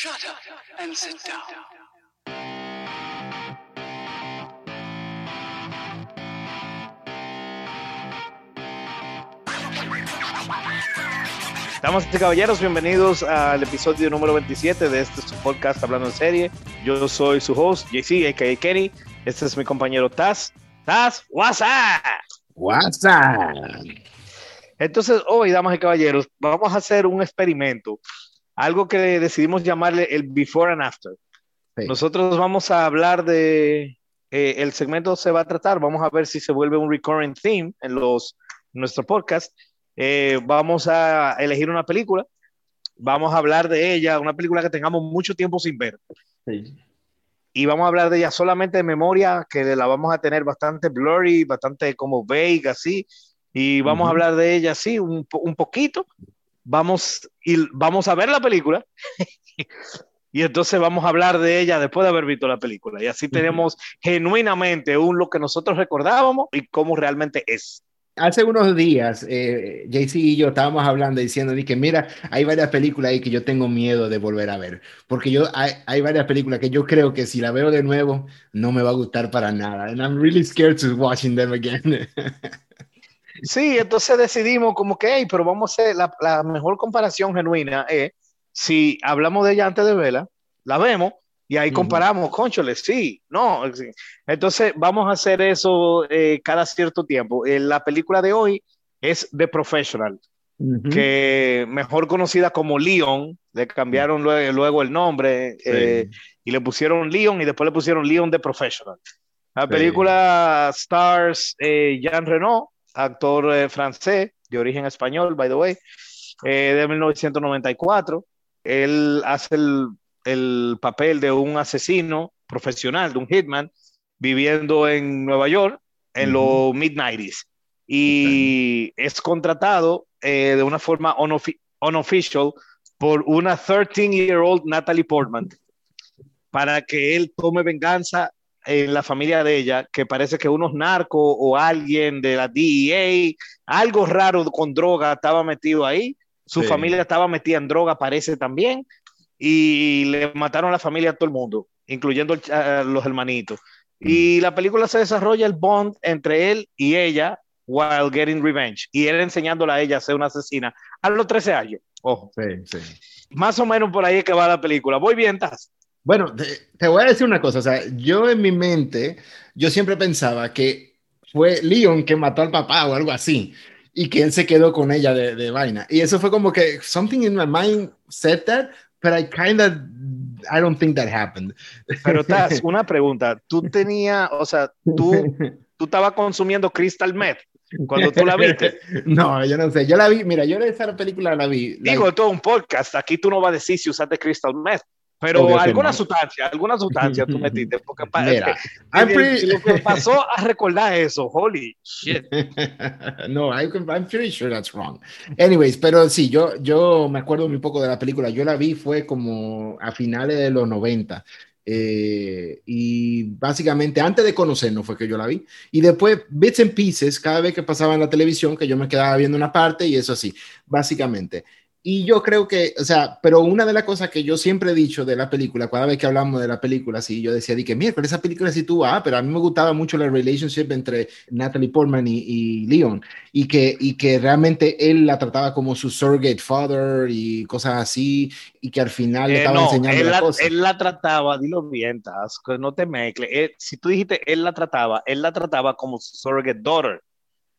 Shut up and sit down. Estamos caballeros, bienvenidos al episodio número 27 de este podcast Hablando en Serie. Yo soy su host, JC, a.k.a. Kenny. Este es mi compañero Taz. Taz, what's up? What's up? Entonces, hoy, damas y caballeros, vamos a hacer un experimento, algo que decidimos llamarle el before and after. Sí. Nosotros vamos a hablar de, eh, el segmento se va a tratar, vamos a ver si se vuelve un recurring theme en los, en nuestro podcast. Eh, vamos a elegir una película, vamos a hablar de ella, una película que tengamos mucho tiempo sin ver. Sí. Y vamos a hablar de ella solamente de memoria, que la vamos a tener bastante blurry, bastante como vague, así. Y vamos a hablar de ella así, un, un poquito. Vamos, y vamos a ver la película. y entonces vamos a hablar de ella después de haber visto la película. Y así tenemos genuinamente un lo que nosotros recordábamos y cómo realmente es. Hace unos días, eh, JC y yo estábamos hablando diciendo que mira, hay varias películas ahí que yo tengo miedo de volver a ver, porque yo hay, hay varias películas que yo creo que si la veo de nuevo no me va a gustar para nada, and I'm really scared to watching them again. Sí, entonces decidimos como que, hey, pero vamos a hacer la, la mejor comparación genuina es si hablamos de ella antes de verla, la vemos y ahí Ujú. comparamos, conchole, sí, no. Entonces vamos a hacer eso eh, cada cierto tiempo. Eh, la película de hoy es The Professional, que mejor conocida como Leon, le cambiaron lue- luego el nombre eh, y le pusieron Leon y después le pusieron Leon The Professional. La Sí. película stars eh, Jean Reno, actor eh, francés de origen español, by the way, eh, de 1994. Él hace el, el papel de un asesino profesional, de un hitman, viviendo en Nueva York en los mid-90s. Y es contratado eh, de una forma unofficial por una 13-year-old Natalie Portman para que él tome venganza en la familia de ella, que parece que unos narcos o alguien de la DEA, algo raro con droga estaba metido ahí, su Sí. familia estaba metida en droga, parece también, y le mataron a la familia a todo el mundo, incluyendo a los hermanitos. Y la película se desarrolla el bond entre él y ella while getting revenge, y él enseñándola a ella a ser una asesina a los 13 años. Ojo, Sí, sí. más o menos por ahí es que va la película. Voy bien, Taz. Bueno, te, te voy a decir una cosa, o sea, yo en mi mente, yo siempre pensaba que fue Leon que mató al papá o algo así, y que él se quedó con ella de, de vaina. Y eso fue como que something in my mind said that, but I kind of, I don't think that happened. Pero Taz, una pregunta. Tú tenías, o sea, tú, tú estabas consumiendo Crystal Meth cuando tú la viste. No, yo no sé, yo la vi, mira, yo esa película la vi. Digo, es un podcast. Aquí tú no vas a decir si usaste Crystal Meth. Pero alguna sustancia, alguna sustancia tú metiste. Porque Mira, pretty- lo que pasó a recordar eso, holy shit. no, I, I'm pretty sure that's wrong. Anyways, pero sí, yo, yo me acuerdo muy poco de la película. Yo la vi fue como a finales de los 90. eh, y básicamente antes de conocernos fue que yo la vi. Y después, bits and pieces, cada vez que pasaba en la televisión, que yo me quedaba viendo una parte y eso así, básicamente. Y yo creo que, o sea, pero una de las cosas que yo siempre he dicho de la película, cada vez que hablamos de la película, sí, yo decía, di que, pero esa película sí tú, ah, pero a mí me gustaba mucho la relationship entre Natalie Portman y, y Leon, y que, y que realmente él la trataba como su surrogate father y cosas así, y que al final le Eh, estaba no, enseñando él la la, cosa. él la trataba, dilo bien, que no te mezcles. Eh, si tú dijiste él la trataba, él la trataba como su surrogate daughter.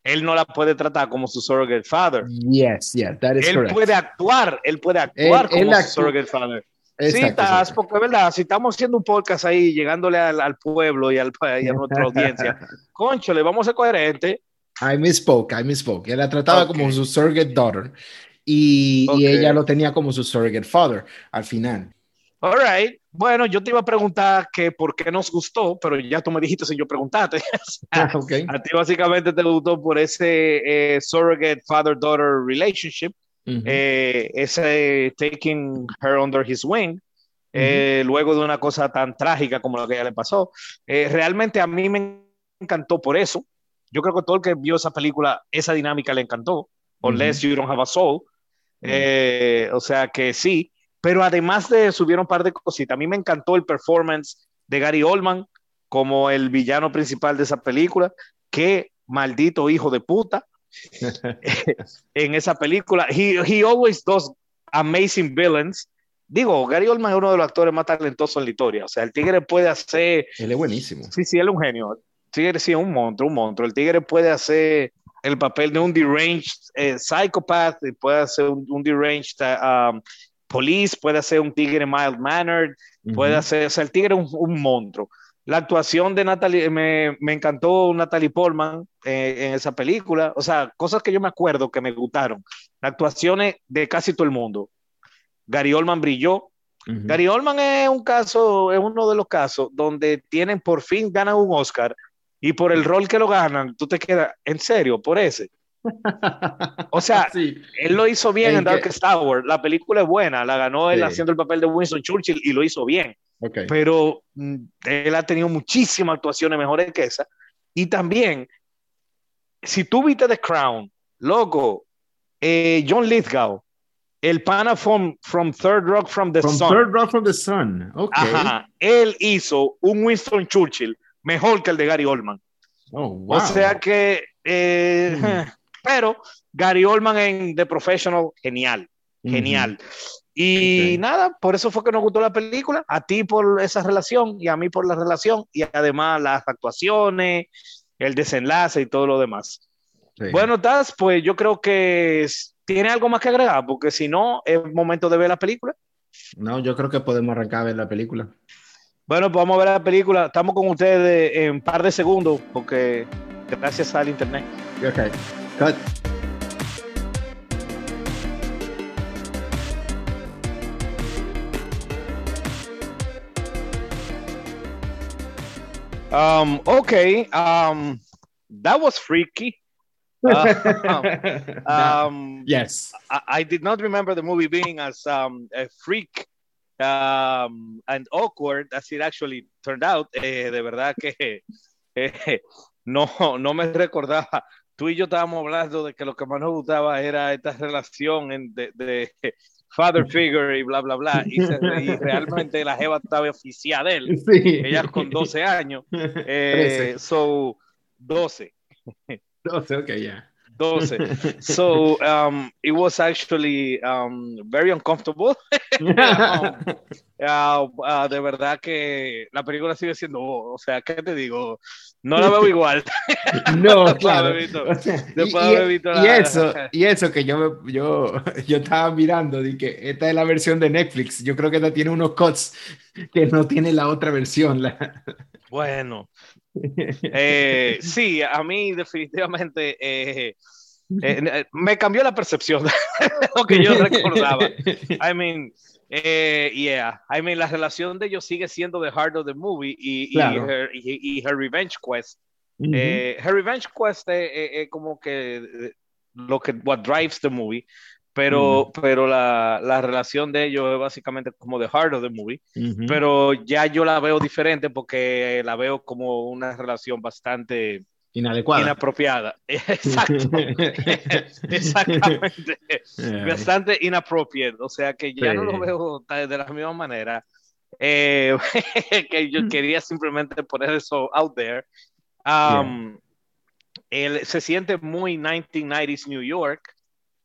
Él no la puede tratar como su surrogate father. Yes, yes, that is él correct. puede actuar, él puede actuar Él- él como su surrogate father. Sí, Exacto, Taz, exacto. porque es verdad, si estamos haciendo un podcast ahí, llegándole al, al pueblo y, al, y a nuestra audiencia, concho, le vamos a ser coherentes. I misspoke, I misspoke. Él la trataba Ok. como su surrogate daughter y, y Ok. ella lo tenía como su surrogate father al final. All right. Bueno, yo te iba a preguntar que por qué nos gustó, pero ya tú me dijiste sin yo preguntarte. Ah, ok. A ti básicamente te gustó por ese eh, surrogate father-daughter relationship, eh, ese taking her under his wing, eh, luego de una cosa tan trágica como lo que a ella le pasó. Realmente a mí me encantó por eso. Yo creo que todo el que vio esa película, esa dinámica le encantó. Unless you don't have a soul. O sea que sí. Pero además de eso, hubieron un par de cositas. A mí me encantó el performance de Gary Oldman como el villano principal de esa película. Qué maldito hijo de puta en esa película. He, he always does amazing villains. Digo, Gary Oldman es uno de los actores más talentosos en la historia. O sea, el tigre puede hacer. Él es buenísimo. Sí, sí, él es un genio. El tigre sí es un monstruo, un monstruo. El tigre puede hacer el papel de un deranged eh, psychopath, puede hacer un, un deranged um, police, puede hacer un tigre mild mannered, puede o sea, el tigre es un, un monstruo. La actuación de Natalie, me, me encantó Natalie Portman eh, en esa película, o sea, cosas que yo me acuerdo que me gustaron. Las actuaciones de casi todo el mundo. Gary Oldman brilló. Gary Oldman es un caso, es uno de los casos donde tienen por fin ganan un Oscar y por el rol que lo ganan, tú te quedas, en serio, por ese. O sea, Sí. él lo hizo bien ¿En en, qué? Darkest Tower. La película es buena, la ganó él Sí. haciendo el papel de Winston Churchill y lo hizo bien. Ok. Pero mm, él ha tenido muchísimas actuaciones mejores que esa. Y también, si tú viste The Crown, loco, eh, John Lithgow, el pana from, from Third Rock from the From Sun. Third Rock from the Sun. Ok. Ajá, él hizo un Winston Churchill mejor que el de Gary Oldman. Oh, wow. O sea que, eh, Mm. pero Gary Oldman en The Professional, genial, genial. Y Ok. nada, por eso fue que nos gustó la película, a ti por esa relación y a mí por la relación, y además las actuaciones, el desenlace y todo lo demás. Sí. Bueno, Taz, pues yo creo que tiene algo más que agregar, porque si no, es momento de ver la película. No, yo creo que podemos arrancar a ver la película. Bueno, pues vamos a ver la película. Estamos con ustedes en un par de segundos, porque gracias al internet. Ok. Cut. Um, okay, um, that was freaky. Uh, um, yes. I, I did not remember the movie being as um, a freak um, and awkward as it actually turned out. Eh, de verdad que eh, no, no me recordaba. Tú y yo estábamos hablando de que lo que más nos gustaba era esta relación en- de, de father figure y bla, bla, bla. Y, se- y realmente la jeva estaba oficial de él. Sí. Ella con 12 años. Eh, so, 12. 12, ok, ya. 12. So um, it was actually um, very uncomfortable. Ah, ah, de verdad que la película sigue siendo, oh, o sea, ¿qué te digo? No la veo igual. No, claro. O sea, y, y- visto y la- eso, y eso que yo, yo, yo estaba mirando, de que esta es la versión de Netflix. Yo creo que esta tiene unos cuts que no tiene la otra versión. La... Bueno, eh, sí, a mí definitivamente eh, eh, me cambió la percepción de lo que yo recordaba. I mean, eh, yeah, I mean, la relación de ellos sigue siendo the heart of the movie y, y Claro. her, y- y her revenge quest. Ujú. Eh, her revenge quest es, es como que eh, lo que what drives the movie, pero, pero la, la relación de ellos es básicamente como the heart of the movie. Ujú. Pero ya yo la veo diferente porque la veo como una relación bastante Inadecuada. inapropiada. Exacto. Exactamente. Eh, Bastante inappropriate. O sea que ya Sí. no lo veo de la misma manera. Eh, que Mm. yo quería simplemente poner eso out there. Um, él se siente muy 1990s New York.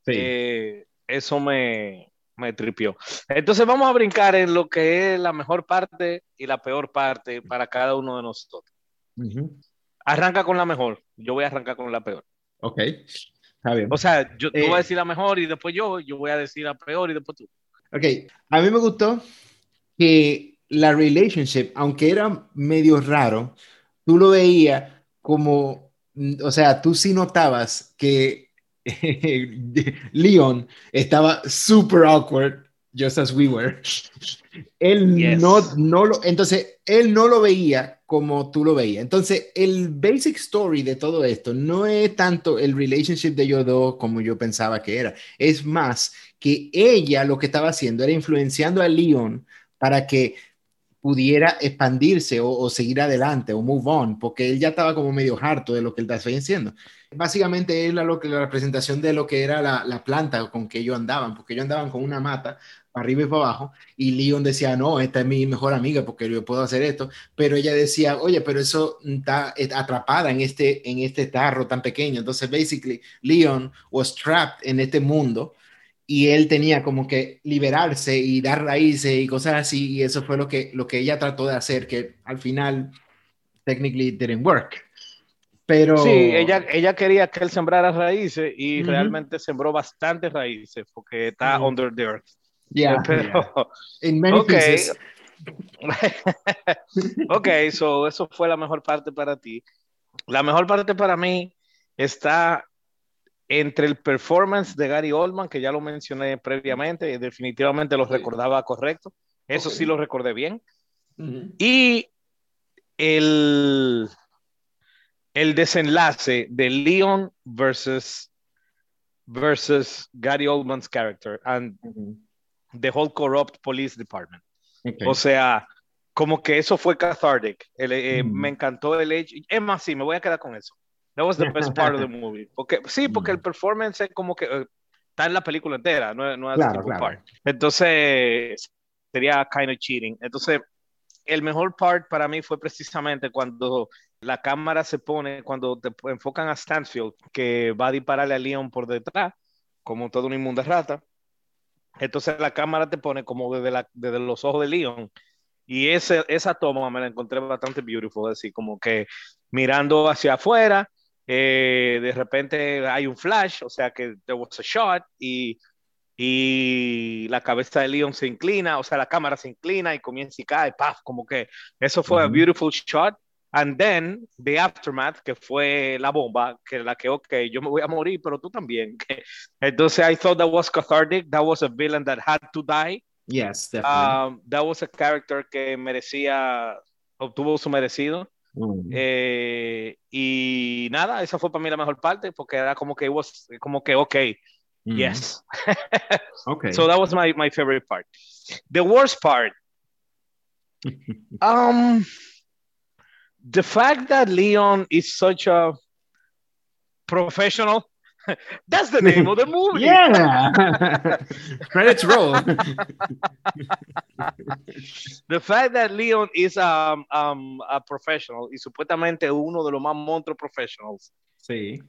Sí. Eh, eso me, me tripió. Entonces vamos a brincar en lo que es la mejor parte y la peor parte para cada uno de nosotros. Ujú. Arranca con la mejor. Yo voy a arrancar con la peor. Ok. Está bien. O sea, yo, tú Eh. vas a decir la mejor y después yo, yo voy a decir la peor y después tú. Ok, a mí me gustó que la relationship, aunque era medio raro, tú lo veías como, o sea, tú sí notabas que Leon estaba super awkward, just as we were. Él Yes. no, no lo, entonces, él no lo veía como tú lo veías. Entonces, el basic story de todo esto no es tanto el relationship de ellos dos como yo pensaba que era. Es más que ella lo que estaba haciendo era influenciando a Leon para que pudiera expandirse o, o seguir adelante o move on, porque él ya estaba como medio harto de lo que él estaba haciendo. Básicamente es la, representación de lo que era la, la planta con que ellos andaban, porque ellos andaban con una mata para arriba y para abajo, y Leon decía, no, esta es mi mejor amiga porque yo puedo hacer esto, pero ella decía, oye, pero eso está atrapada en este, en este tarro tan pequeño. Entonces, basically, Leon was trapped en este mundo y él tenía como que liberarse y dar raíces y cosas así, y eso fue lo que, lo que ella trató de hacer, que al final, technically, didn't work. Pero... Sí, ella, ella quería que él sembrara raíces y realmente sembró bastantes raíces porque está under the earth. Yeah, Pero, In many okay. pieces. ok, so eso fue la mejor parte para ti. La mejor parte para mí está entre el performance de Gary Oldman, que ya lo mencioné previamente, y definitivamente lo Sí. recordaba correcto. Eso Ok. sí lo recordé bien. Ujú. Y el, el desenlace de Leon versus, versus Gary Oldman's character and the whole corrupt police department. Ok. O sea, como que eso fue cathartic. El, eh, Mm. Me encantó el hecho. Es más, sí, me voy a quedar con eso. That was the best part of the movie. Porque, sí, porque Mm. el performance es como que eh, está en la película entera, no, es- no es Claro, tipo claro. part. Entonces, sería kind of cheating. Entonces, el mejor part para mí fue precisamente cuando la cámara se pone, cuando te enfocan a Stansfield, que va a dispararle a Leon por detrás, como toda una inmunda rata. Entonces la cámara te pone como desde, la, desde los ojos de Leon. Y ese, esa toma me la encontré bastante beautiful, así como que mirando hacia afuera, eh, de repente hay un flash, o sea que there was a shot y, y la cabeza de Leon se inclina, o sea, la cámara se inclina y comienza y cae, paf, como que eso fue a Ujú. beautiful shot. And then the aftermath, que fue la bomba, que la que, ok, yo me voy a morir, pero tú también. Entonces, I thought that was cathartic. That was a villain that had to die. Yes, definitely. Um, that was a character que merecía, obtuvo su merecido. Mm. Eh, y nada, esa fue para mí la mejor parte, porque era como que, it was, como que, ok, Mm. yes. Okay. So that was my, my favorite part. The worst part, um, the fact that Leon is such a professional. That's the name of the movie. yeah. Credits roll. The fact that Leon is um, um, a professional y supuestamente uno de los más monstruos professionals, sí.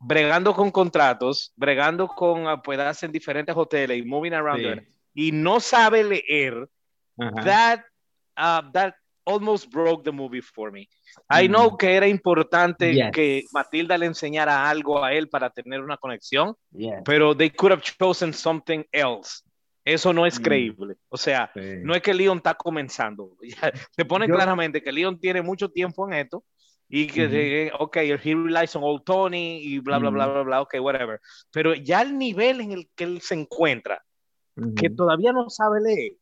bregando con contratos, bregando con apoderarse en diferentes hoteles y moving around Sí. there, y no sabe leer, that, uh, that almost broke the movie for me. I Mm. know que era importante Yes. que Matilda le enseñara algo a él para tener una conexión, Yes. pero they could have chosen something else. Eso no es Mm. creíble. O sea, Sí. no es que Leon está comenzando. Se pone Yo- claramente que Leon tiene mucho tiempo en esto y que, Ujú. eh, ok, he relies on old Tony y bla, bla, bla, Ujú. bla, bla, ok, whatever. Pero ya el nivel en el que él se encuentra, Ujú. que todavía no sabe leer,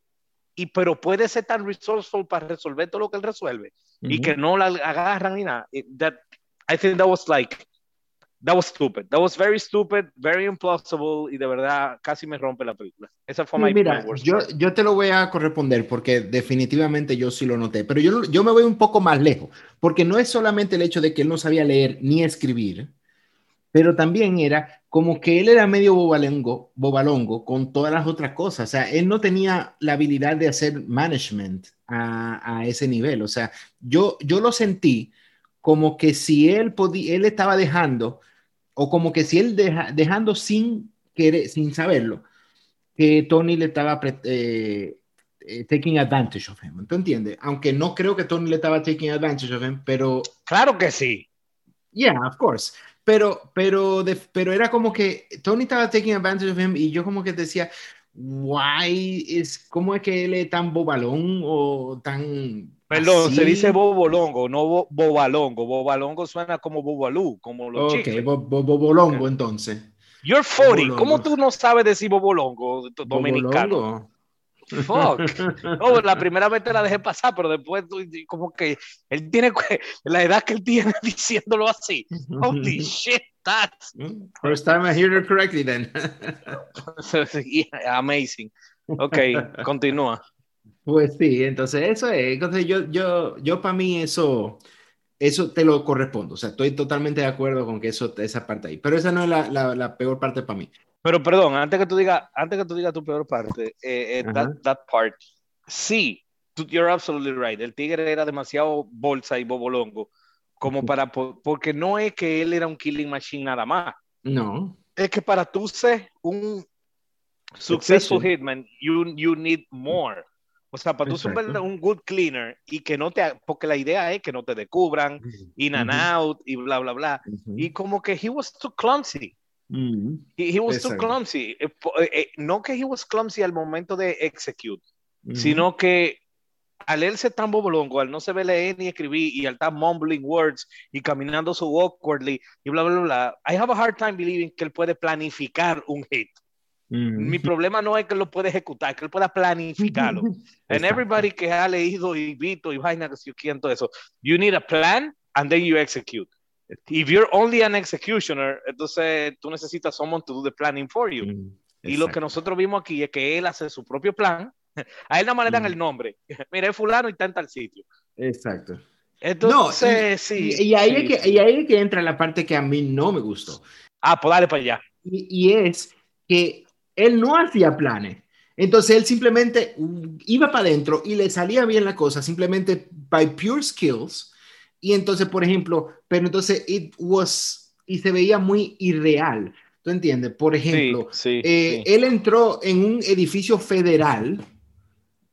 y pero puede ser tan resourceful para resolver todo lo que él resuelve y Ujú. que no la agarran ni nada. It- that, I think that was like, that was stupid. That was very stupid, very implausible y de verdad casi me rompe la película. Esa fue my, mira, my worst yo, part. yo te lo voy a corresponder porque definitivamente yo sí lo noté, pero yo, yo me voy un poco más lejos, porque no es solamente el hecho de que él no sabía leer ni escribir, pero también era como que él era medio bobalongo, bobalongo con todas las otras cosas, o sea, él no tenía la habilidad de hacer management a, a ese nivel, o sea, yo, yo lo sentí como que si él podía, él estaba dejando, o como que si él deja, dejando sin querer, sin saberlo, que Tony le estaba eh, eh, taking advantage of him. ¿Tú entiendes? Aunque no creo que Tony le estaba taking advantage of him, pero Claro que sí. yeah, of course. Pero, pero, de- pero era como que Tony estaba taking advantage of him y yo como que decía, why is, ¿cómo es que él es tan bobalón o tan Perdón, así? se dice bobolongo, no bo- bobalongo. Bobalongo suena como bobalú, como los Ok, chicles. bo- bo- bobolongo entonces. You're 40. bobolongo. ¿Cómo tú no sabes decir bobolongo dominicano? Bobolongo. Fuck. No, la primera vez te la dejé pasar, pero después como que él tiene la edad que él tiene diciéndolo así. Holy shit, that's First time I hear it correctly then. yeah, amazing. Ok, continúa. Pues sí, entonces eso es, entonces yo, yo, yo para mí eso, eso te lo correspondo, o sea, estoy totalmente de acuerdo con que eso, esa parte ahí, pero esa no es la, la, la peor parte para mí. Pero perdón, antes que tú digas, antes que tú digas tu peor parte, eh, eh, that, that, part, sí, you're absolutely right. El tigre era demasiado bolsa y bobolongo como para, porque no es que él era un killing machine nada más. No. Es que para tú ser un successful hitman, you, you need more. O sea, para tú ser un good cleaner y que no te, porque la idea es que no te descubran, in and out y bla, bla, bla. Y como que he was too clumsy. He, was too clumsy. Eh, eh, no que he was clumsy al momento de execute, sino que al él ser tan bobolongo, al no se ve leer ni escribir y al estar mumbling words y caminando so awkwardly y bla, bla, bla, I have a hard time believing que él puede planificar un hit. Mi problema no es que lo pueda ejecutar, que él pueda planificarlo. And everybody que ha leído y visto y vaina que si todo eso, you need a plan and then you execute. If you're only an executioner, entonces tú necesitas someone to do the planning for you. y lo que nosotros vimos aquí es que él hace su propio plan. A él nada más le dan el nombre. Mira, es fulano y está en tal sitio. Exacto. Entonces, sí. Y, ahí es que, y ahí es que entra la parte que a mí no me gustó. Ah, pues dale para allá. y es que él no hacía planes. Entonces él simplemente iba para adentro y le salía bien la cosa, simplemente by pure skills. Y entonces, por ejemplo, pero entonces it was, y se veía muy irreal. ¿Tú entiendes? Por ejemplo, eh, él entró en un edificio federal,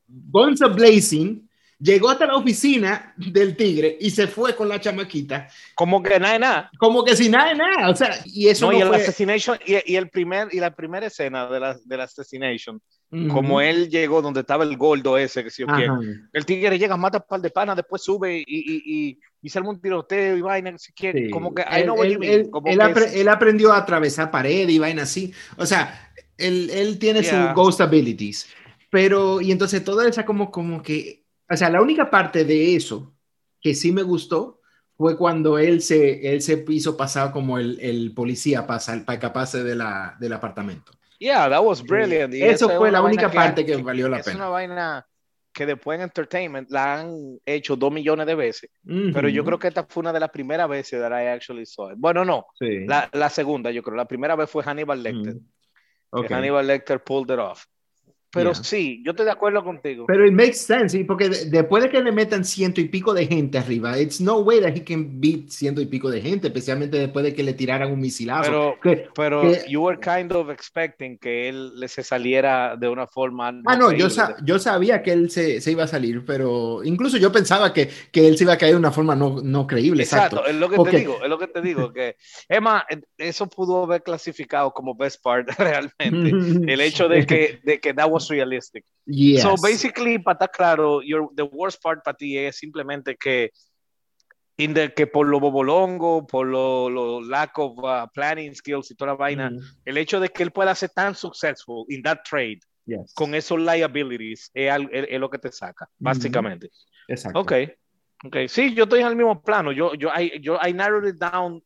guns blazing, llegó hasta la oficina del tigre y se fue con la chamaquita. Como que nada de nada. Como que sin nada de nada. O sea, y eso no, y el assassination, y, el primer, y la primera escena de la, de como él llegó donde estaba el gordo ese, que si yo quiero. El tigre llega, mata un par de panas, después sube y, y, y, y se un tiroteo y vaina, si quiere. Como que, él, él, él, aprendió a atravesar pared y vaina así. O sea, él, él tiene sus ghost abilities. Pero, y entonces toda esa como, como que o sea, la única parte de eso que sí me gustó fue cuando él se, él se hizo pasar como el, el policía para, para escaparse de la, del apartamento. Yeah, that was brilliant. eso fue la única parte que, valió la pena. Es una vaina que después en Entertainment la han hecho dos millones de veces, pero yo creo que esta fue una de las primeras veces that I actually saw it. Bueno, no, la, la, segunda yo creo. La primera vez fue Hannibal Lecter. Hannibal Lecter pulled it off. Pero sí, yo estoy de acuerdo contigo. Pero it makes sense, porque después de que le metan ciento y pico de gente arriba, it's no way that he can beat ciento y pico de gente, especialmente después de que le tiraran un misilazo. Pero, pero you were kind of expecting que él se saliera de una forma. ah, no, yo, yo sabía que él se, se, iba a salir, pero incluso yo pensaba que, que él se iba a caer de una forma no, no creíble. Exacto, es lo que te digo, es lo que te digo, que Emma, eso pudo haber clasificado como best part realmente. el hecho de que, de que that realistic. Yes. So basically, para estar claro, your, the worst part para ti es simplemente que, in the, que por lo bobolongo, por lo, lo lack of uh, planning skills y toda la vaina, mm. el hecho de que él pueda ser tan successful in that trade, yes. con esos liabilities, es, es, es, lo que te saca, mm-hmm. básicamente. Mm -hmm. Exacto. Ok. Okay. Sí, yo estoy en el mismo plano. Yo, yo, I, yo, I narrowed it down.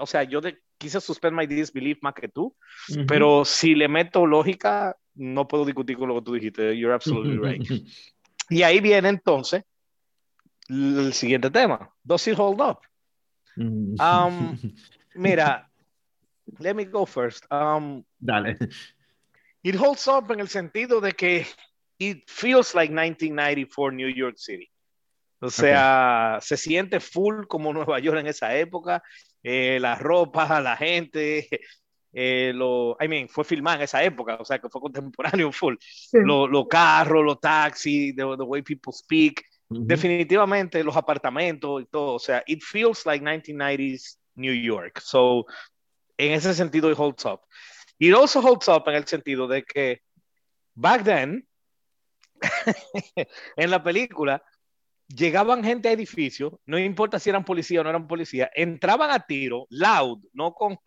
O sea, yo de, quise suspend my disbelief más que tú, mm -hmm. pero si le meto lógica, no puedo discutir con lo que tú dijiste. You're absolutely right. y ahí viene entonces el siguiente tema. Does it hold up? Um, mira, let me go first. Um, Dale. It holds up en el sentido de que it feels like 1994 New York City. O sea, okay. se siente full como Nueva York en esa época. Eh, la ropa, la gente, eh, lo, I mean, fue filmado en esa época, o sea, que fue contemporáneo full. Sí. Los lo carros, los taxis, the, the, way people speak, uh -huh. definitivamente los apartamentos y todo, o sea, it feels like 1990s New York. So, en ese sentido, it holds up. It also holds up en el sentido de que back then, en la película, llegaban gente a edificios, no importa si eran policía o no eran policía, entraban a tiro, loud, no con,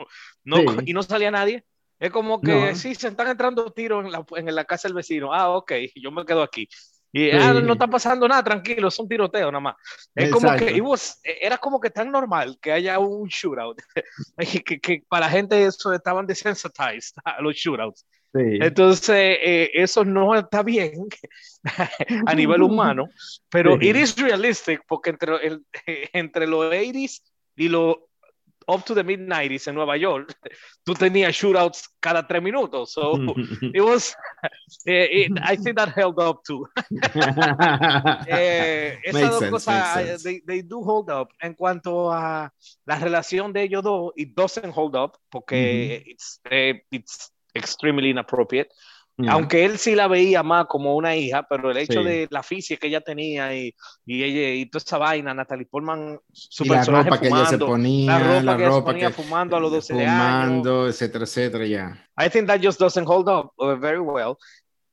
no sí. con, y no salía nadie. Es como que no. sí, se están entrando tiros en la, en la casa del vecino. Ah, ok, yo me quedo aquí. Y sí. ah, no está pasando nada, tranquilo, es un tiroteo nada más. Es Exacto. como que was, era como que tan normal que haya un shootout. que, que, para la gente eso estaban desensitized a los shootouts. Sí. Entonces, eh, eso no está bien a nivel humano, pero sí. it is realistic porque entre, el, entre los 80s y los up to the mid 90s en Nueva York, tú tenías shootouts cada tres minutos. So it was, it, I think that held up too. eh, esas dos sense, cosas, they, they, do hold up. En cuanto a la relación de ellos dos, it doesn't hold up porque mm -hmm. it's, uh, it's extremely inappropriate. Aunque él sí la veía más como una hija, pero el hecho sí. de la física que ella tenía y, y, ella y toda esa vaina, Natalie Portman, su y la ropa fumando, que ella se ponía, la ropa, la que, ropa que, fumando a los 12 fumando, años. etcétera, etcétera, ya. Yeah. I think that just doesn't hold up uh, very well.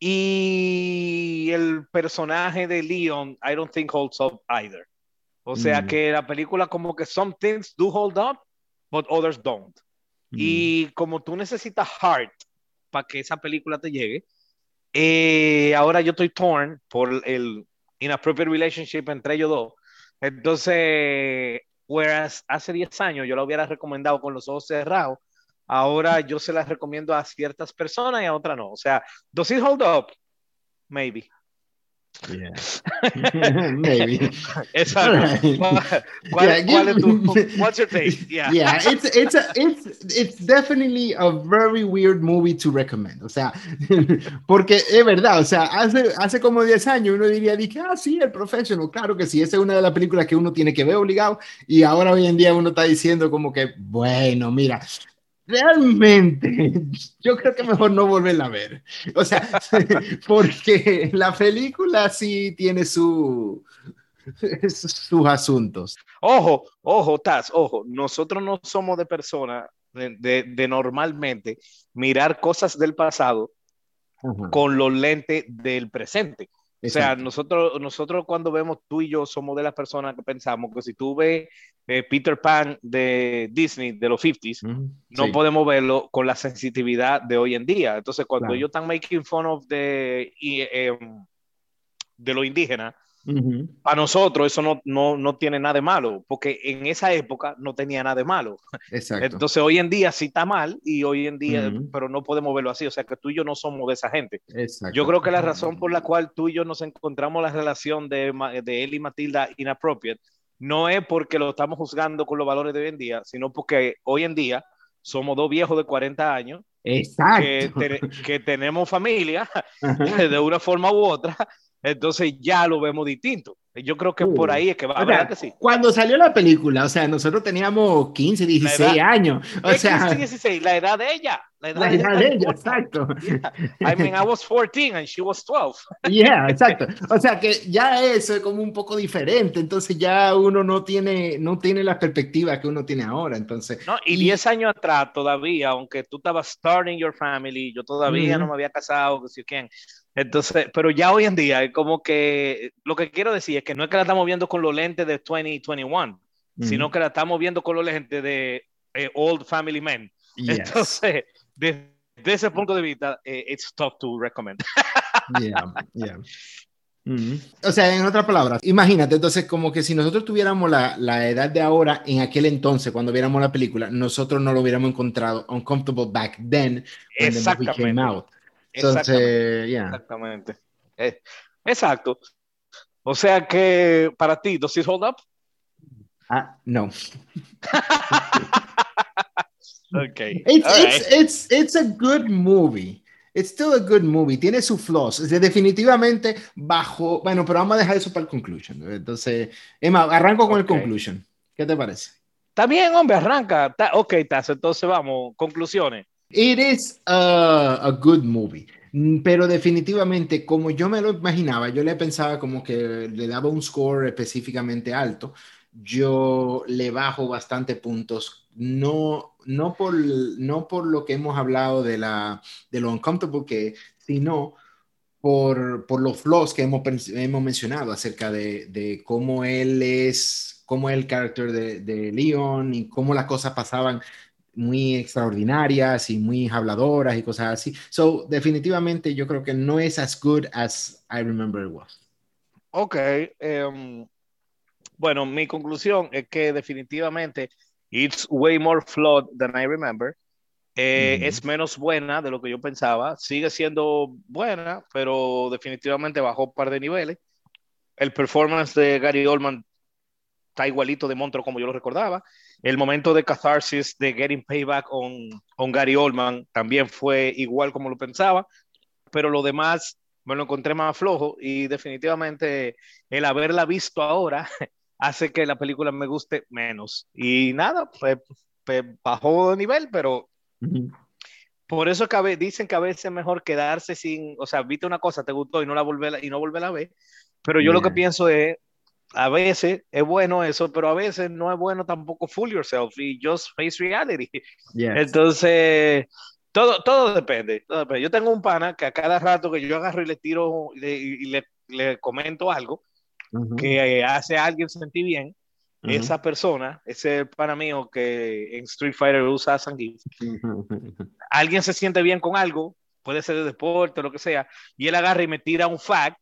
Y el personaje de Leon, I don't think holds up either. O sea mm. que la película como que some things do hold up, but others don't. Mm. Y como tú necesitas heart para que esa película te llegue. Eh, ahora yo estoy torn por el inappropriate relationship entre ellos dos. Entonces, whereas hace 10 años yo la hubiera recomendado con los ojos cerrados, ahora yo se las recomiendo a ciertas personas y a otras no. O sea, does it hold up? Maybe. Yeah. Maybe. Exactly. Right. ¿Cuál, yeah, what's your take? Yeah. Yeah, it's it's a, it's it's definitely a very weird movie to recommend. O sea, porque es verdad, o sea, hace hace como 10 años uno diría, dije, ah, sí, el professional, claro que sí, esa es una de las películas que uno tiene que ver obligado y ahora hoy en día uno está diciendo como que, bueno, mira, realmente, yo creo que mejor no volverla a ver. O sea, porque la película sí tiene su, sus asuntos. Ojo, ojo, Taz, ojo, nosotros no somos de personas de, de, de, normalmente mirar cosas del pasado uh -huh. con los lentes del presente. O sea, nosotros, nosotros cuando vemos tú y yo somos de las personas que pensamos que si tú ves eh, Peter Pan de Disney de los 50s, mm, no sí. podemos verlo con la sensitividad de hoy en día. Entonces, cuando claro. ellos están making fun of de, eh, de lo indígena, uh -huh. para nosotros eso no, no, no, tiene nada de malo, porque en esa época no tenía nada de malo. Exacto. Entonces, hoy en día sí está mal y hoy en día, uh -huh. pero no podemos verlo así. O sea, que tú y yo no somos de esa gente. Exacto. Yo creo que la razón por la cual tú y yo nos encontramos la relación de, de él y Matilda inappropriate no es porque lo estamos juzgando con los valores de hoy en día, sino porque hoy en día somos dos viejos de 40 años Exacto. Que, te, que tenemos familia de una forma u otra, entonces ya lo vemos distinto. Yo creo que uh, por ahí es que va, o sea, que sí? Cuando salió la película, o sea, nosotros teníamos 15, 16 edad, años. O sea, 15, 16, la edad de ella. La edad, la de, edad de, ella, exacto. Yeah. I mean, I was 14 and she was 12. Yeah, exacto. O sea, que ya eso es como un poco diferente, entonces ya uno no tiene, no tiene la perspectiva que uno tiene ahora, entonces. No, y 10 años atrás todavía, aunque tú estabas starting your family, yo todavía no me había casado, que si quién. Entonces, pero ya hoy en día es como que lo que quiero decir es que no es que la estamos viendo con los lentes de 2021, mm sino que la estamos viendo con los lentes de eh, Old Family Men. Yes. Entonces, desde ese punto de vista, eh, it's tough to recommend. yeah, yeah. Mm -hmm. O sea, en otras palabras, imagínate, entonces, como que si nosotros tuviéramos la, la, edad de ahora, en aquel entonces, cuando viéramos la película, nosotros no lo hubiéramos encontrado uncomfortable back then when the movie came out. Entonces, Exactamente. Yeah. Exactamente. Eh, exacto. O sea que para ti, ¿does it hold up? Ah, no. okay. It's, it's, it's, it's a good movie. It's still a good movie. Tiene sus flaws. Definitivamente bajo. Bueno, pero vamos a dejar eso para el conclusion. Entonces, Emma, arranco con okay. el conclusion. ¿Qué te parece? Está bien, hombre, arranca. Ok, Taz, entonces vamos, conclusiones. It is a, a good movie. Pero definitivamente, como yo me lo imaginaba, yo le pensaba como que le daba un score específicamente alto. Yo le bajo bastante puntos. No, no, por, no por lo que hemos hablado de, la, de lo uncomfortable que, sino por, por los flaws que hemos, hemos mencionado acerca de, de cómo él es, cómo es el carácter de, de Leon y cómo las cosas pasaban muy extraordinarias y muy habladoras y cosas así. So, definitivamente yo creo que no es as good as I remember it was. Ok. Um, bueno, mi conclusión es que definitivamente it's way more flawed than I remember. Eh, mm -hmm. Es menos buena de lo que yo pensaba. Sigue siendo buena, pero definitivamente bajó un par de niveles. El performance de Gary Oldman está igualito de monstruo como yo lo recordaba. El momento de catharsis de Getting Payback on, on Gary Oldman también fue igual como lo pensaba, pero lo demás me lo encontré más flojo y definitivamente el haberla visto ahora hace que la película me guste menos. Y nada, pues, pues bajó de nivel, pero por eso que dicen que a veces es mejor quedarse sin, o sea, viste una cosa, te gustó y no la volver y no volver a ver, pero yo lo que pienso es a veces es bueno eso, pero a veces no es bueno tampoco fool yourself y just face reality. Entonces, todo, todo depende, Yo tengo un pana que a cada rato que yo agarro y le tiro y le, le, comento algo que hace a alguien sentir bien, esa persona, ese pana mío que en Street Fighter usa sangre, alguien se siente bien con algo, puede ser de deporte o lo que sea, y él agarra y me tira un fact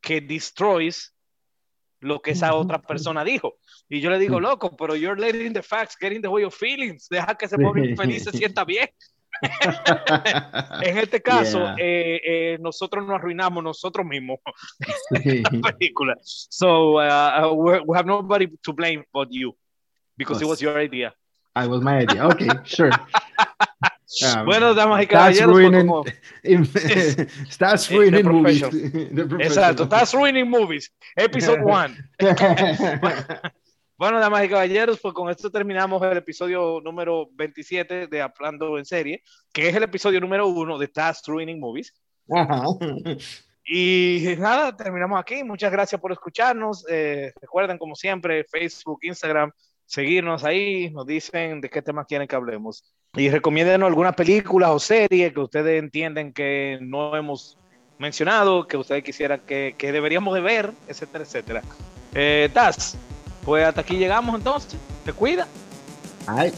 que destroys lo que esa otra persona dijo. Y yo le digo, loco, pero you're letting the facts get in the way of feelings. Deja que ese pobre infeliz se sienta bien. en este caso, eh, eh, nosotros nos arruinamos nosotros mismos en la película. So, uh, we have nobody to blame but you, because it was your idea. I was my idea. Okay, sure. Um, bueno, damas y caballeros, ruining, estás ruining movies. Exacto, estás ruining movies. Episode 1. bueno, damas y caballeros, pues con esto terminamos el episodio número 27 de Hablando en Serie, que es el episodio número 1 de Stars Ruining Movies. Y nada, terminamos aquí. Muchas gracias por escucharnos. Eh, recuerden, como siempre, Facebook, Instagram, seguirnos ahí, nos dicen de qué temas quieren que hablemos. Y recomienden alguna película o serie que ustedes entienden que no hemos mencionado, que ustedes quisieran que, que deberíamos de ver, etcétera, etcétera. Eh, Taz, pues hasta aquí llegamos entonces. Te cuida. Ay.